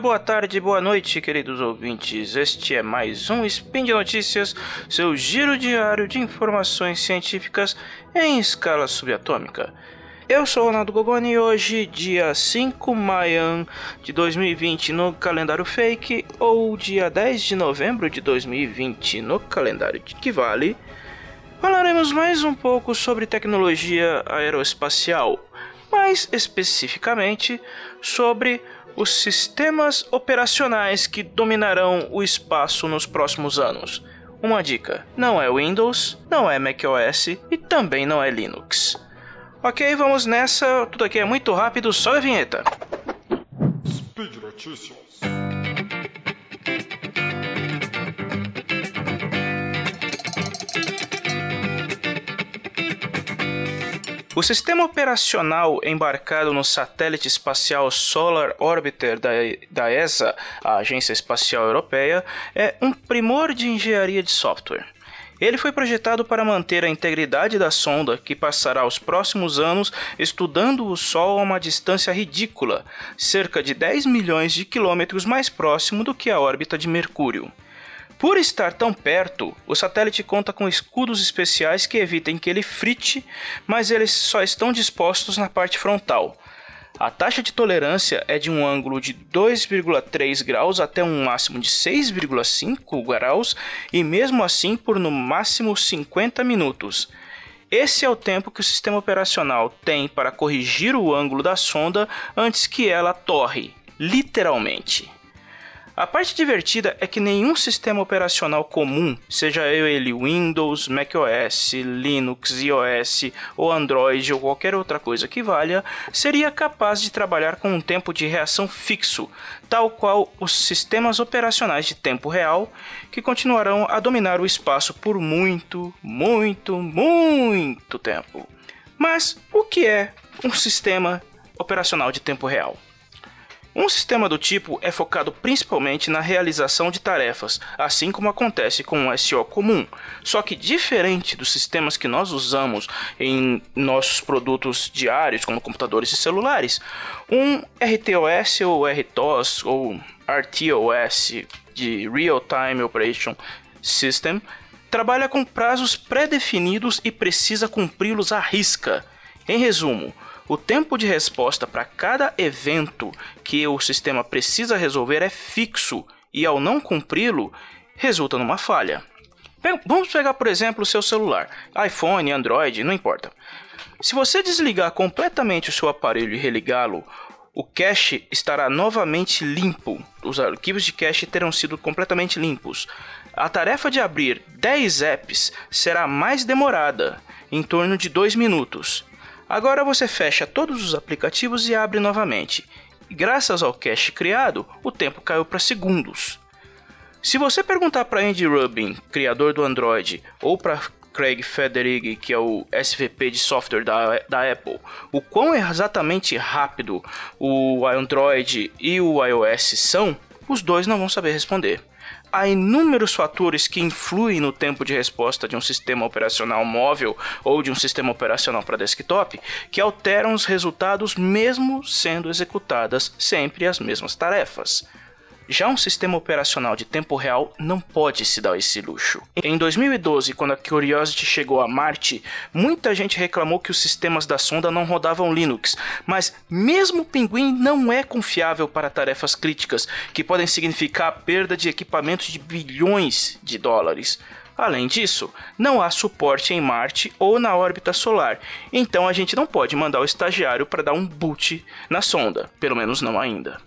boa tarde, boa noite, queridos ouvintes. Este é mais um Spin de Notícias, seu giro diário de informações científicas em escala subatômica. Eu sou Ronaldo Gogoni e hoje, dia 5 de maio de 2020 no calendário fake, ou dia 10 de novembro de 2020 no calendário que vale, falaremos mais um pouco sobre tecnologia aeroespacial, mais especificamente sobre os sistemas operacionais que dominarão o espaço nos próximos anos. Uma dica: não é Windows, não é macOS e também não é Linux. Ok, vamos nessa. Tudo aqui é muito rápido, só a vinheta. Speed Notícias. O sistema operacional embarcado no satélite espacial Solar Orbiter da, da ESA, a Agência Espacial Europeia, é um primor de engenharia de software. Ele foi projetado para manter a integridade da sonda, que passará os próximos anos estudando o Sol a uma distância ridícula, cerca de 10 milhões de quilômetros mais próximo do que a órbita de Mercúrio. Por estar tão perto, o satélite conta com escudos especiais que evitem que ele frite, mas eles só estão dispostos na parte frontal. A taxa de tolerância é de um ângulo de 2,3 graus até um máximo de 6,5 graus e mesmo assim por no máximo 50 minutos. Esse é o tempo que o sistema operacional tem para corrigir o ângulo da sonda antes que ela torre, literalmente. A parte divertida é que nenhum sistema operacional comum, seja ele Windows, macOS, Linux, iOS ou Android ou qualquer outra coisa que valha, seria capaz de trabalhar com um tempo de reação fixo, tal qual os sistemas operacionais de tempo real, que continuarão a dominar o espaço por muito, muito, muito tempo. Mas o que é um sistema operacional de tempo real? Um sistema do tipo é focado principalmente na realização de tarefas, assim como acontece com um SO comum. Só que diferente dos sistemas que nós usamos em nossos produtos diários, como computadores e celulares, um RTOS ou RTOS ou RTOS de Real Time Operation System trabalha com prazos pré-definidos e precisa cumpri-los à risca. Em resumo, o tempo de resposta para cada evento que o sistema precisa resolver é fixo e, ao não cumpri-lo, resulta numa falha. Vamos pegar, por exemplo, o seu celular, iPhone, Android, não importa. Se você desligar completamente o seu aparelho e religá-lo, o cache estará novamente limpo. Os arquivos de cache terão sido completamente limpos. A tarefa de abrir 10 apps será mais demorada, em torno de 2 minutos. Agora você fecha todos os aplicativos e abre novamente. graças ao cache criado, o tempo caiu para segundos. Se você perguntar para Andy Rubin, criador do Android, ou para Craig Federighi, que é o SVP de software da, da Apple, o quão exatamente rápido o Android e o iOS são, os dois não vão saber responder há inúmeros fatores que influem no tempo de resposta de um sistema operacional móvel ou de um sistema operacional para desktop que alteram os resultados mesmo sendo executadas sempre as mesmas tarefas. Já um sistema operacional de tempo real não pode se dar esse luxo. Em 2012, quando a Curiosity chegou a Marte, muita gente reclamou que os sistemas da sonda não rodavam Linux, mas mesmo o Pinguim não é confiável para tarefas críticas, que podem significar a perda de equipamentos de bilhões de dólares. Além disso, não há suporte em Marte ou na órbita solar, então a gente não pode mandar o estagiário para dar um boot na sonda, pelo menos não ainda.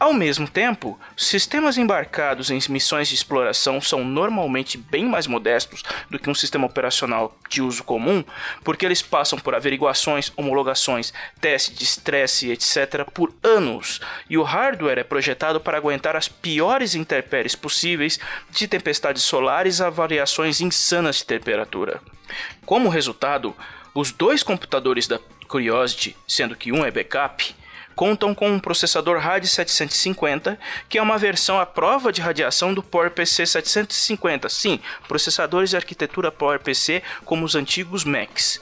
Ao mesmo tempo, sistemas embarcados em missões de exploração são normalmente bem mais modestos do que um sistema operacional de uso comum, porque eles passam por averiguações, homologações, testes de estresse, etc., por anos, e o hardware é projetado para aguentar as piores intempéries possíveis, de tempestades solares a variações insanas de temperatura. Como resultado, os dois computadores da Curiosity, sendo que um é backup, contam com um processador RAD 750, que é uma versão à prova de radiação do PowerPC 750. Sim, processadores de arquitetura PowerPC como os antigos Macs,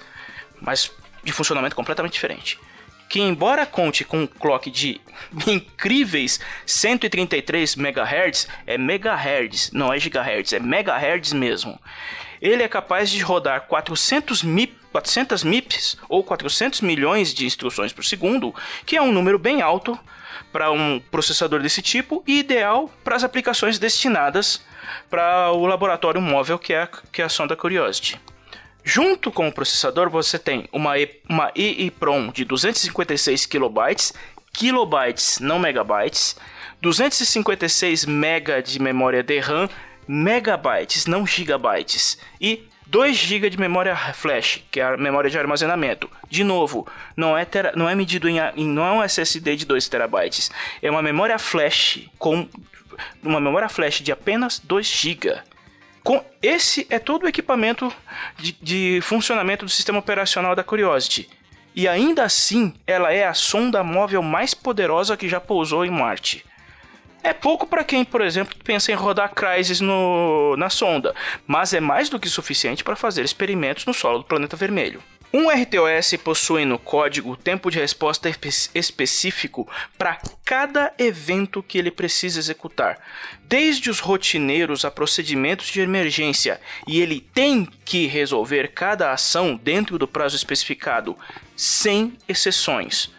mas de funcionamento completamente diferente. que embora conte com um clock de incríveis 133 MHz, é megahertz, não é gigahertz, é megahertz mesmo. Ele é capaz de rodar 400 MIP 400 MIPS ou 400 milhões de instruções por segundo, que é um número bem alto para um processador desse tipo e ideal para as aplicações destinadas para o laboratório móvel que é, a, que é a sonda Curiosity. Junto com o processador, você tem uma, e, uma EEPROM de 256 kilobytes, kilobytes, não megabytes, 256 MB de memória DRAM, megabytes, não gigabytes, e 2 GB de memória flash, que é a memória de armazenamento. De novo, não é, tera, não é medido em, em, não é um SSD de 2 terabytes, é uma memória flash com uma memória flash de apenas 2 GB. Com esse é todo o equipamento de, de funcionamento do sistema operacional da Curiosity. E ainda assim, ela é a sonda móvel mais poderosa que já pousou em Marte. É pouco para quem, por exemplo, pensa em rodar Crysis no, na sonda, mas é mais do que suficiente para fazer experimentos no solo do planeta vermelho. Um RTOS possui no código tempo de resposta específico para cada evento que ele precisa executar, desde os rotineiros a procedimentos de emergência, e ele tem que resolver cada ação dentro do prazo especificado, sem exceções.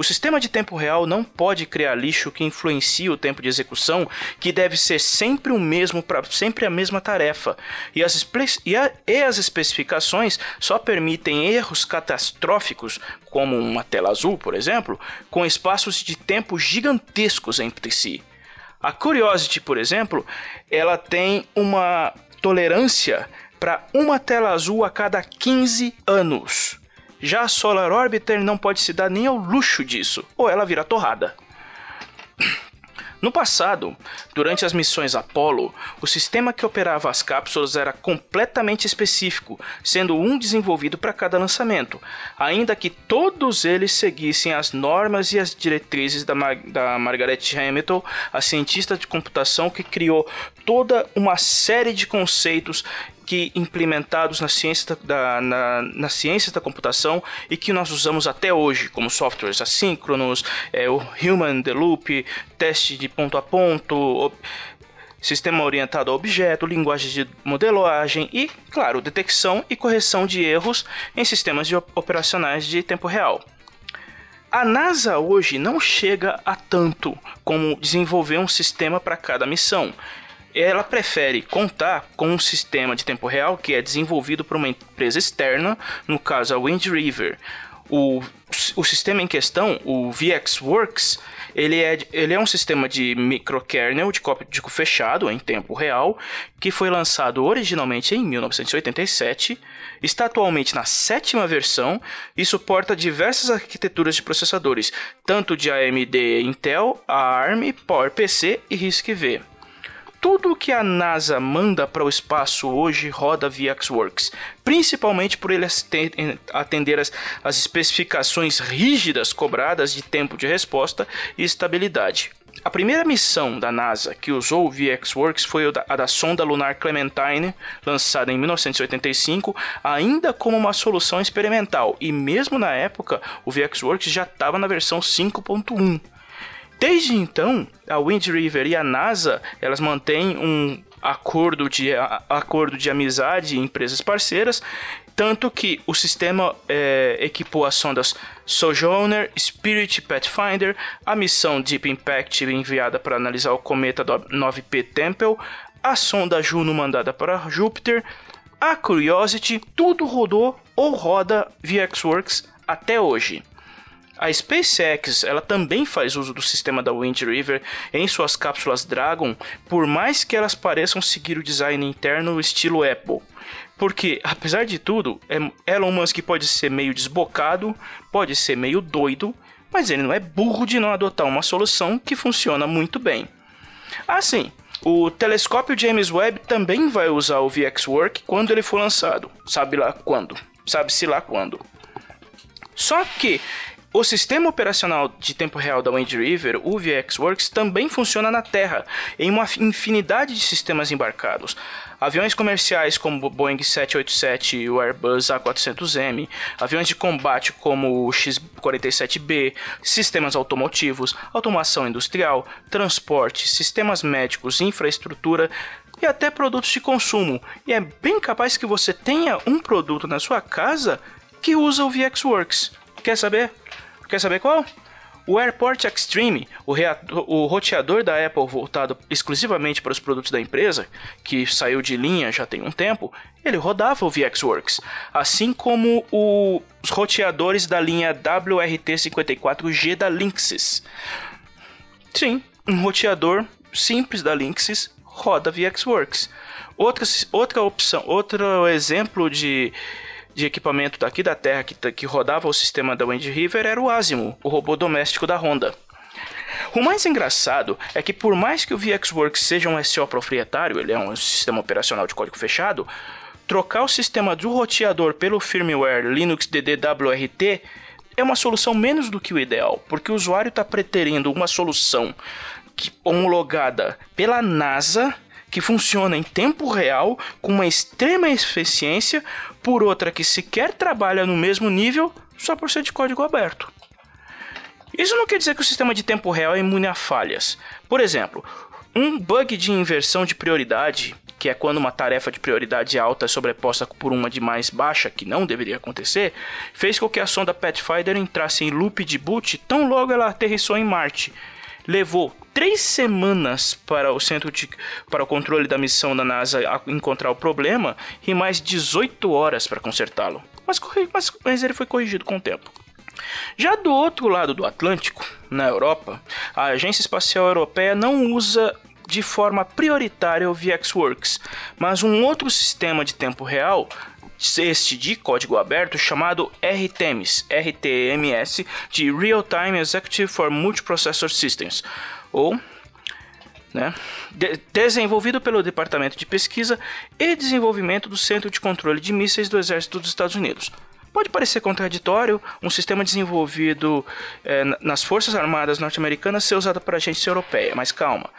O sistema de tempo real não pode criar lixo que influencie o tempo de execução, que deve ser sempre o mesmo para sempre a mesma tarefa. E as, e, a, e as especificações só permitem erros catastróficos, como uma tela azul, por exemplo, com espaços de tempo gigantescos entre si. A Curiosity, por exemplo, ela tem uma tolerância para uma tela azul a cada 15 anos. Já a Solar Orbiter não pode se dar nem ao luxo disso, ou ela vira torrada. No passado, durante as missões Apollo, o sistema que operava as cápsulas era completamente específico, sendo um desenvolvido para cada lançamento, ainda que todos eles seguissem as normas e as diretrizes da, Mar da Margaret Hamilton, a cientista de computação que criou toda uma série de conceitos que implementados na ciência da, na, na ciência da computação e que nós usamos até hoje, como softwares assíncronos, é, o Human the Loop, teste de ponto a ponto, sistema orientado a objeto, linguagem de modelagem e, claro, detecção e correção de erros em sistemas de operacionais de tempo real. A NASA hoje não chega a tanto como desenvolver um sistema para cada missão ela prefere contar com um sistema de tempo real que é desenvolvido por uma empresa externa, no caso a Wind River. O, o sistema em questão, o VxWorks, ele é, ele é um sistema de microkernel de código fechado em tempo real, que foi lançado originalmente em 1987, está atualmente na sétima versão e suporta diversas arquiteturas de processadores, tanto de AMD Intel, ARM, PowerPC e RISC-V tudo que a NASA manda para o espaço hoje roda VxWorks, principalmente por ele atender as, as especificações rígidas cobradas de tempo de resposta e estabilidade. A primeira missão da NASA que usou o VxWorks foi a da sonda lunar Clementine, lançada em 1985, ainda como uma solução experimental, e mesmo na época o VxWorks já estava na versão 5.1. Desde então, a Wind River e a NASA elas mantêm um acordo de, a, acordo de amizade em empresas parceiras, tanto que o sistema é, equipou as sondas Sojourner, Spirit Pathfinder, a missão Deep Impact enviada para analisar o cometa 9P Tempel, a sonda Juno mandada para Júpiter, a Curiosity, tudo rodou ou roda VxWorks até hoje. A SpaceX ela também faz uso do sistema da Wind River em suas cápsulas Dragon, por mais que elas pareçam seguir o design interno estilo Apple. Porque, apesar de tudo, é, Elon Musk pode ser meio desbocado, pode ser meio doido, mas ele não é burro de não adotar uma solução que funciona muito bem. Assim, o telescópio James Webb também vai usar o VxWork quando ele for lançado. Sabe lá quando? Sabe-se lá quando. Só que O sistema operacional de tempo real da Wind River, o VxWorks, também funciona na Terra, em uma infinidade de sistemas embarcados. Aviões comerciais como o Boeing 787 e o Airbus A400M, aviões de combate como o X-47B, sistemas automotivos, automação industrial, transporte, sistemas médicos, infraestrutura e até produtos de consumo. E é bem capaz que você tenha um produto na sua casa que usa o VxWorks. Quer saber? Quer saber qual? O AirPort Extreme, o, o, roteador da Apple voltado exclusivamente para os produtos da empresa, que saiu de linha já tem um tempo, ele rodava o VxWorks, assim como o, os roteadores da linha WRT54G da Linksys. Sim, um roteador simples da Linksys roda VxWorks. Outra, outra opção, outro exemplo de de equipamento daqui da Terra que, que rodava o sistema da Wind River era o Asimo, o robô doméstico da Honda. O mais engraçado é que por mais que o VxWorks seja um SO proprietário, ele é um sistema operacional de código fechado, trocar o sistema do roteador pelo firmware Linux DDWRT é uma solução menos do que o ideal, porque o usuário está preterindo uma solução homologada pela NASA que funciona em tempo real com uma extrema eficiência, por outra que sequer trabalha no mesmo nível só por ser de código aberto. Isso não quer dizer que o sistema de tempo real é imune a falhas. Por exemplo, um bug de inversão de prioridade, que é quando uma tarefa de prioridade alta é sobreposta por uma de mais baixa, que não deveria acontecer, fez com que a sonda Pathfinder entrasse em loop de boot tão logo ela aterrissou em Marte. Levou três semanas para o centro de, para o controle da missão da NASA encontrar o problema e mais 18 horas para consertá-lo. Mas, mas, mas ele foi corrigido com o tempo. Já do outro lado do Atlântico, na Europa, a Agência Espacial Europeia não usa de forma prioritária o VxWorks, mas um outro sistema de tempo real este de código aberto chamado RTMS, RTMS de Real Time Executive for Multiprocessor Systems, ou né, de desenvolvido pelo Departamento de Pesquisa e Desenvolvimento do Centro de Controle de Mísseis do Exército dos Estados Unidos. Pode parecer contraditório um sistema desenvolvido é, nas Forças Armadas norte-americanas ser usado para agência europeia, mas calma.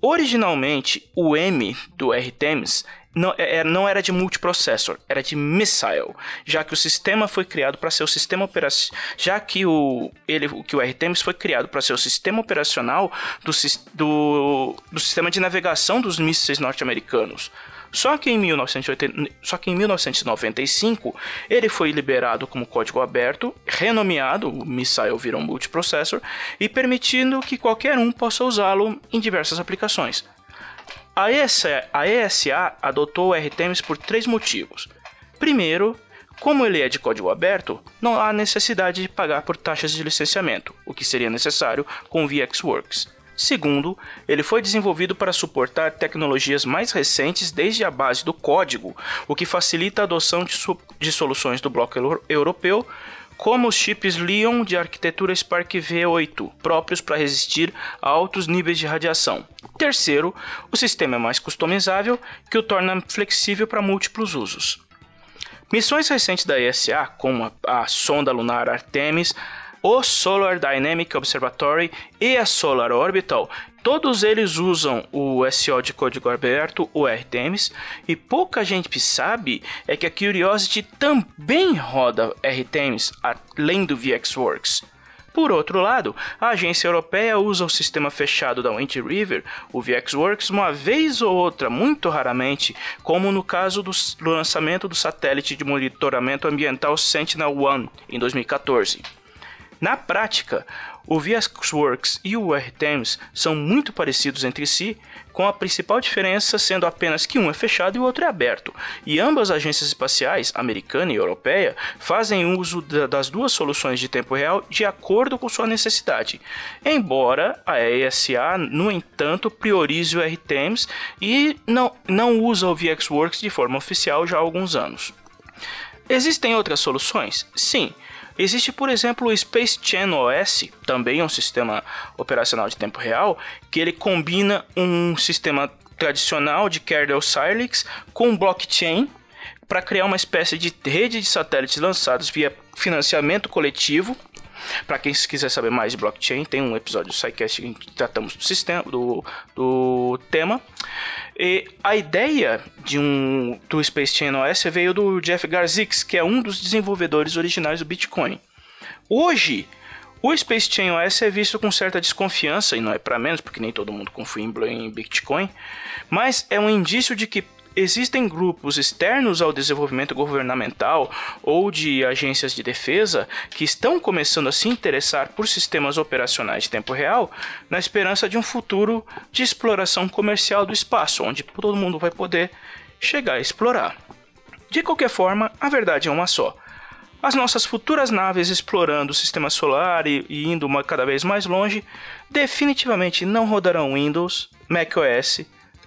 Originalmente, o M do RTMS não, é, é, não era de multiprocessor, era de missile, já que o sistema foi criado para ser o sistema operacional, já que o ele que o RTMS foi criado para ser o sistema operacional do, do, do sistema de navegação dos mísseis norte-americanos. Só que, em 1980, só que em 1995 ele foi liberado como código aberto, renomeado, o Missile virou multiprocessor, e permitindo que qualquer um possa usá-lo em diversas aplicações. A ESA, a ESA adotou o RTMS por três motivos. Primeiro, como ele é de código aberto, não há necessidade de pagar por taxas de licenciamento, o que seria necessário com o VxWorks. Segundo, ele foi desenvolvido para suportar tecnologias mais recentes desde a base do código, o que facilita a adoção de, de soluções do bloco europeu, como os chips Leon de arquitetura Spark V8, próprios para resistir a altos níveis de radiação. Terceiro, o sistema é mais customizável, que o torna flexível para múltiplos usos. Missões recentes da ESA, como a, a sonda lunar Artemis, o Solar Dynamic Observatory e a Solar Orbital, todos eles usam o SO de código aberto, o RTMS, e pouca gente sabe é que a Curiosity também roda RTMS, além do VxWorks. Por outro lado, a agência europeia usa o sistema fechado da Wind River, o VxWorks, uma vez ou outra, muito raramente, como no caso do lançamento do satélite de monitoramento ambiental Sentinel-1 em 2014. Na prática, o VxWorks e o RTMS são muito parecidos entre si, com a principal diferença sendo apenas que um é fechado e o outro é aberto. E ambas as agências espaciais, americana e europeia, fazem uso das duas soluções de tempo real de acordo com sua necessidade. Embora a ESA, no entanto, priorize o RTMS e não, não usa o VxWorks de forma oficial já há alguns anos. Existem outras soluções? Sim. Existe, por exemplo, o Space Channel OS, também um sistema operacional de tempo real, que ele combina um sistema tradicional de kernel Cylix com blockchain para criar uma espécie de rede de satélites lançados via financiamento coletivo Para quem quiser saber mais de blockchain, tem um episódio do SciCast em que tratamos do sistema, do, do tema. E a ideia de um do Space Chain OS veio do Jeff Garzix, que é um dos desenvolvedores originais do Bitcoin. Hoje, o Space Chain OS é visto com certa desconfiança, e não é para menos, porque nem todo mundo confia em Bitcoin, mas é um indício de que existem grupos externos ao desenvolvimento governamental ou de agências de defesa que estão começando a se interessar por sistemas operacionais de tempo real na esperança de um futuro de exploração comercial do espaço, onde todo mundo vai poder chegar a explorar. De qualquer forma, a verdade é uma só. As nossas futuras naves explorando o sistema solar e, e indo uma, cada vez mais longe definitivamente não rodarão Windows, macOS,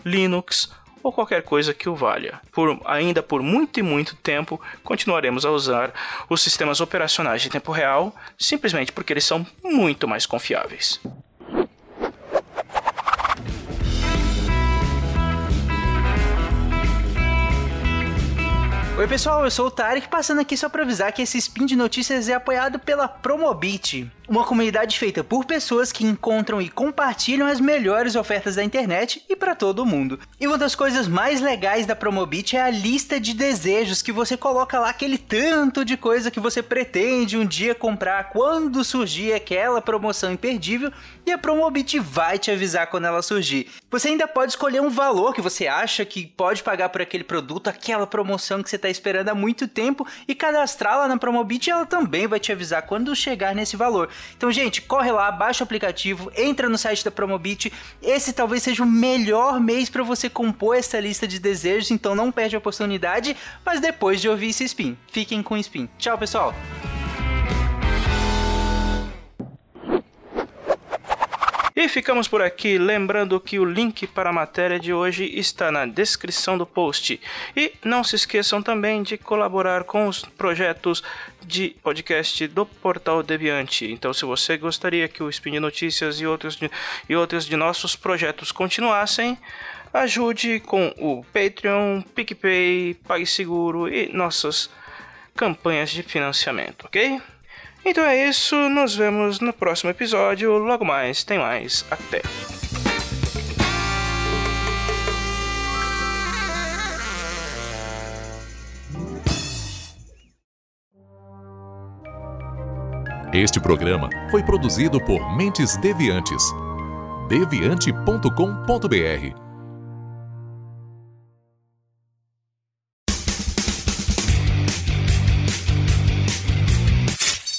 Linux ou qualquer coisa que o valha. Por, ainda por muito e muito tempo continuaremos a usar os sistemas operacionais de tempo real, simplesmente porque eles são muito mais confiáveis. Oi pessoal, eu sou o Tarek, passando aqui só para avisar que esse spin de notícias é apoiado pela Promobit, uma comunidade feita por pessoas que encontram e compartilham as melhores ofertas da internet e para todo mundo. E uma das coisas mais legais da Promobit é a lista de desejos que você coloca lá aquele tanto de coisa que você pretende um dia comprar quando surgir aquela promoção imperdível e a Promobit vai te avisar quando ela surgir. Você ainda pode escolher um valor que você acha que pode pagar por aquele produto, aquela promoção que você está esperando há muito tempo e cadastrá-la na Promobit ela também vai te avisar quando chegar nesse valor. Então, gente, corre lá, baixa o aplicativo, entra no site da Promobit. Esse talvez seja o melhor mês para você compor essa lista de desejos, então não perde a oportunidade, mas depois de ouvir esse spin. Fiquem com o spin. Tchau, pessoal! E ficamos por aqui, lembrando que o link para a matéria de hoje está na descrição do post. E não se esqueçam também de colaborar com os projetos de podcast do Portal Deviante. Então, se você gostaria que o Spin de Notícias e outros de, e outros de nossos projetos continuassem, ajude com o Patreon, PicPay, PagSeguro e nossas campanhas de financiamento, ok? Então é isso, nos vemos no próximo episódio. Logo mais, tem mais. Até! Este programa foi produzido por Mentes Deviantes. deviante.com.br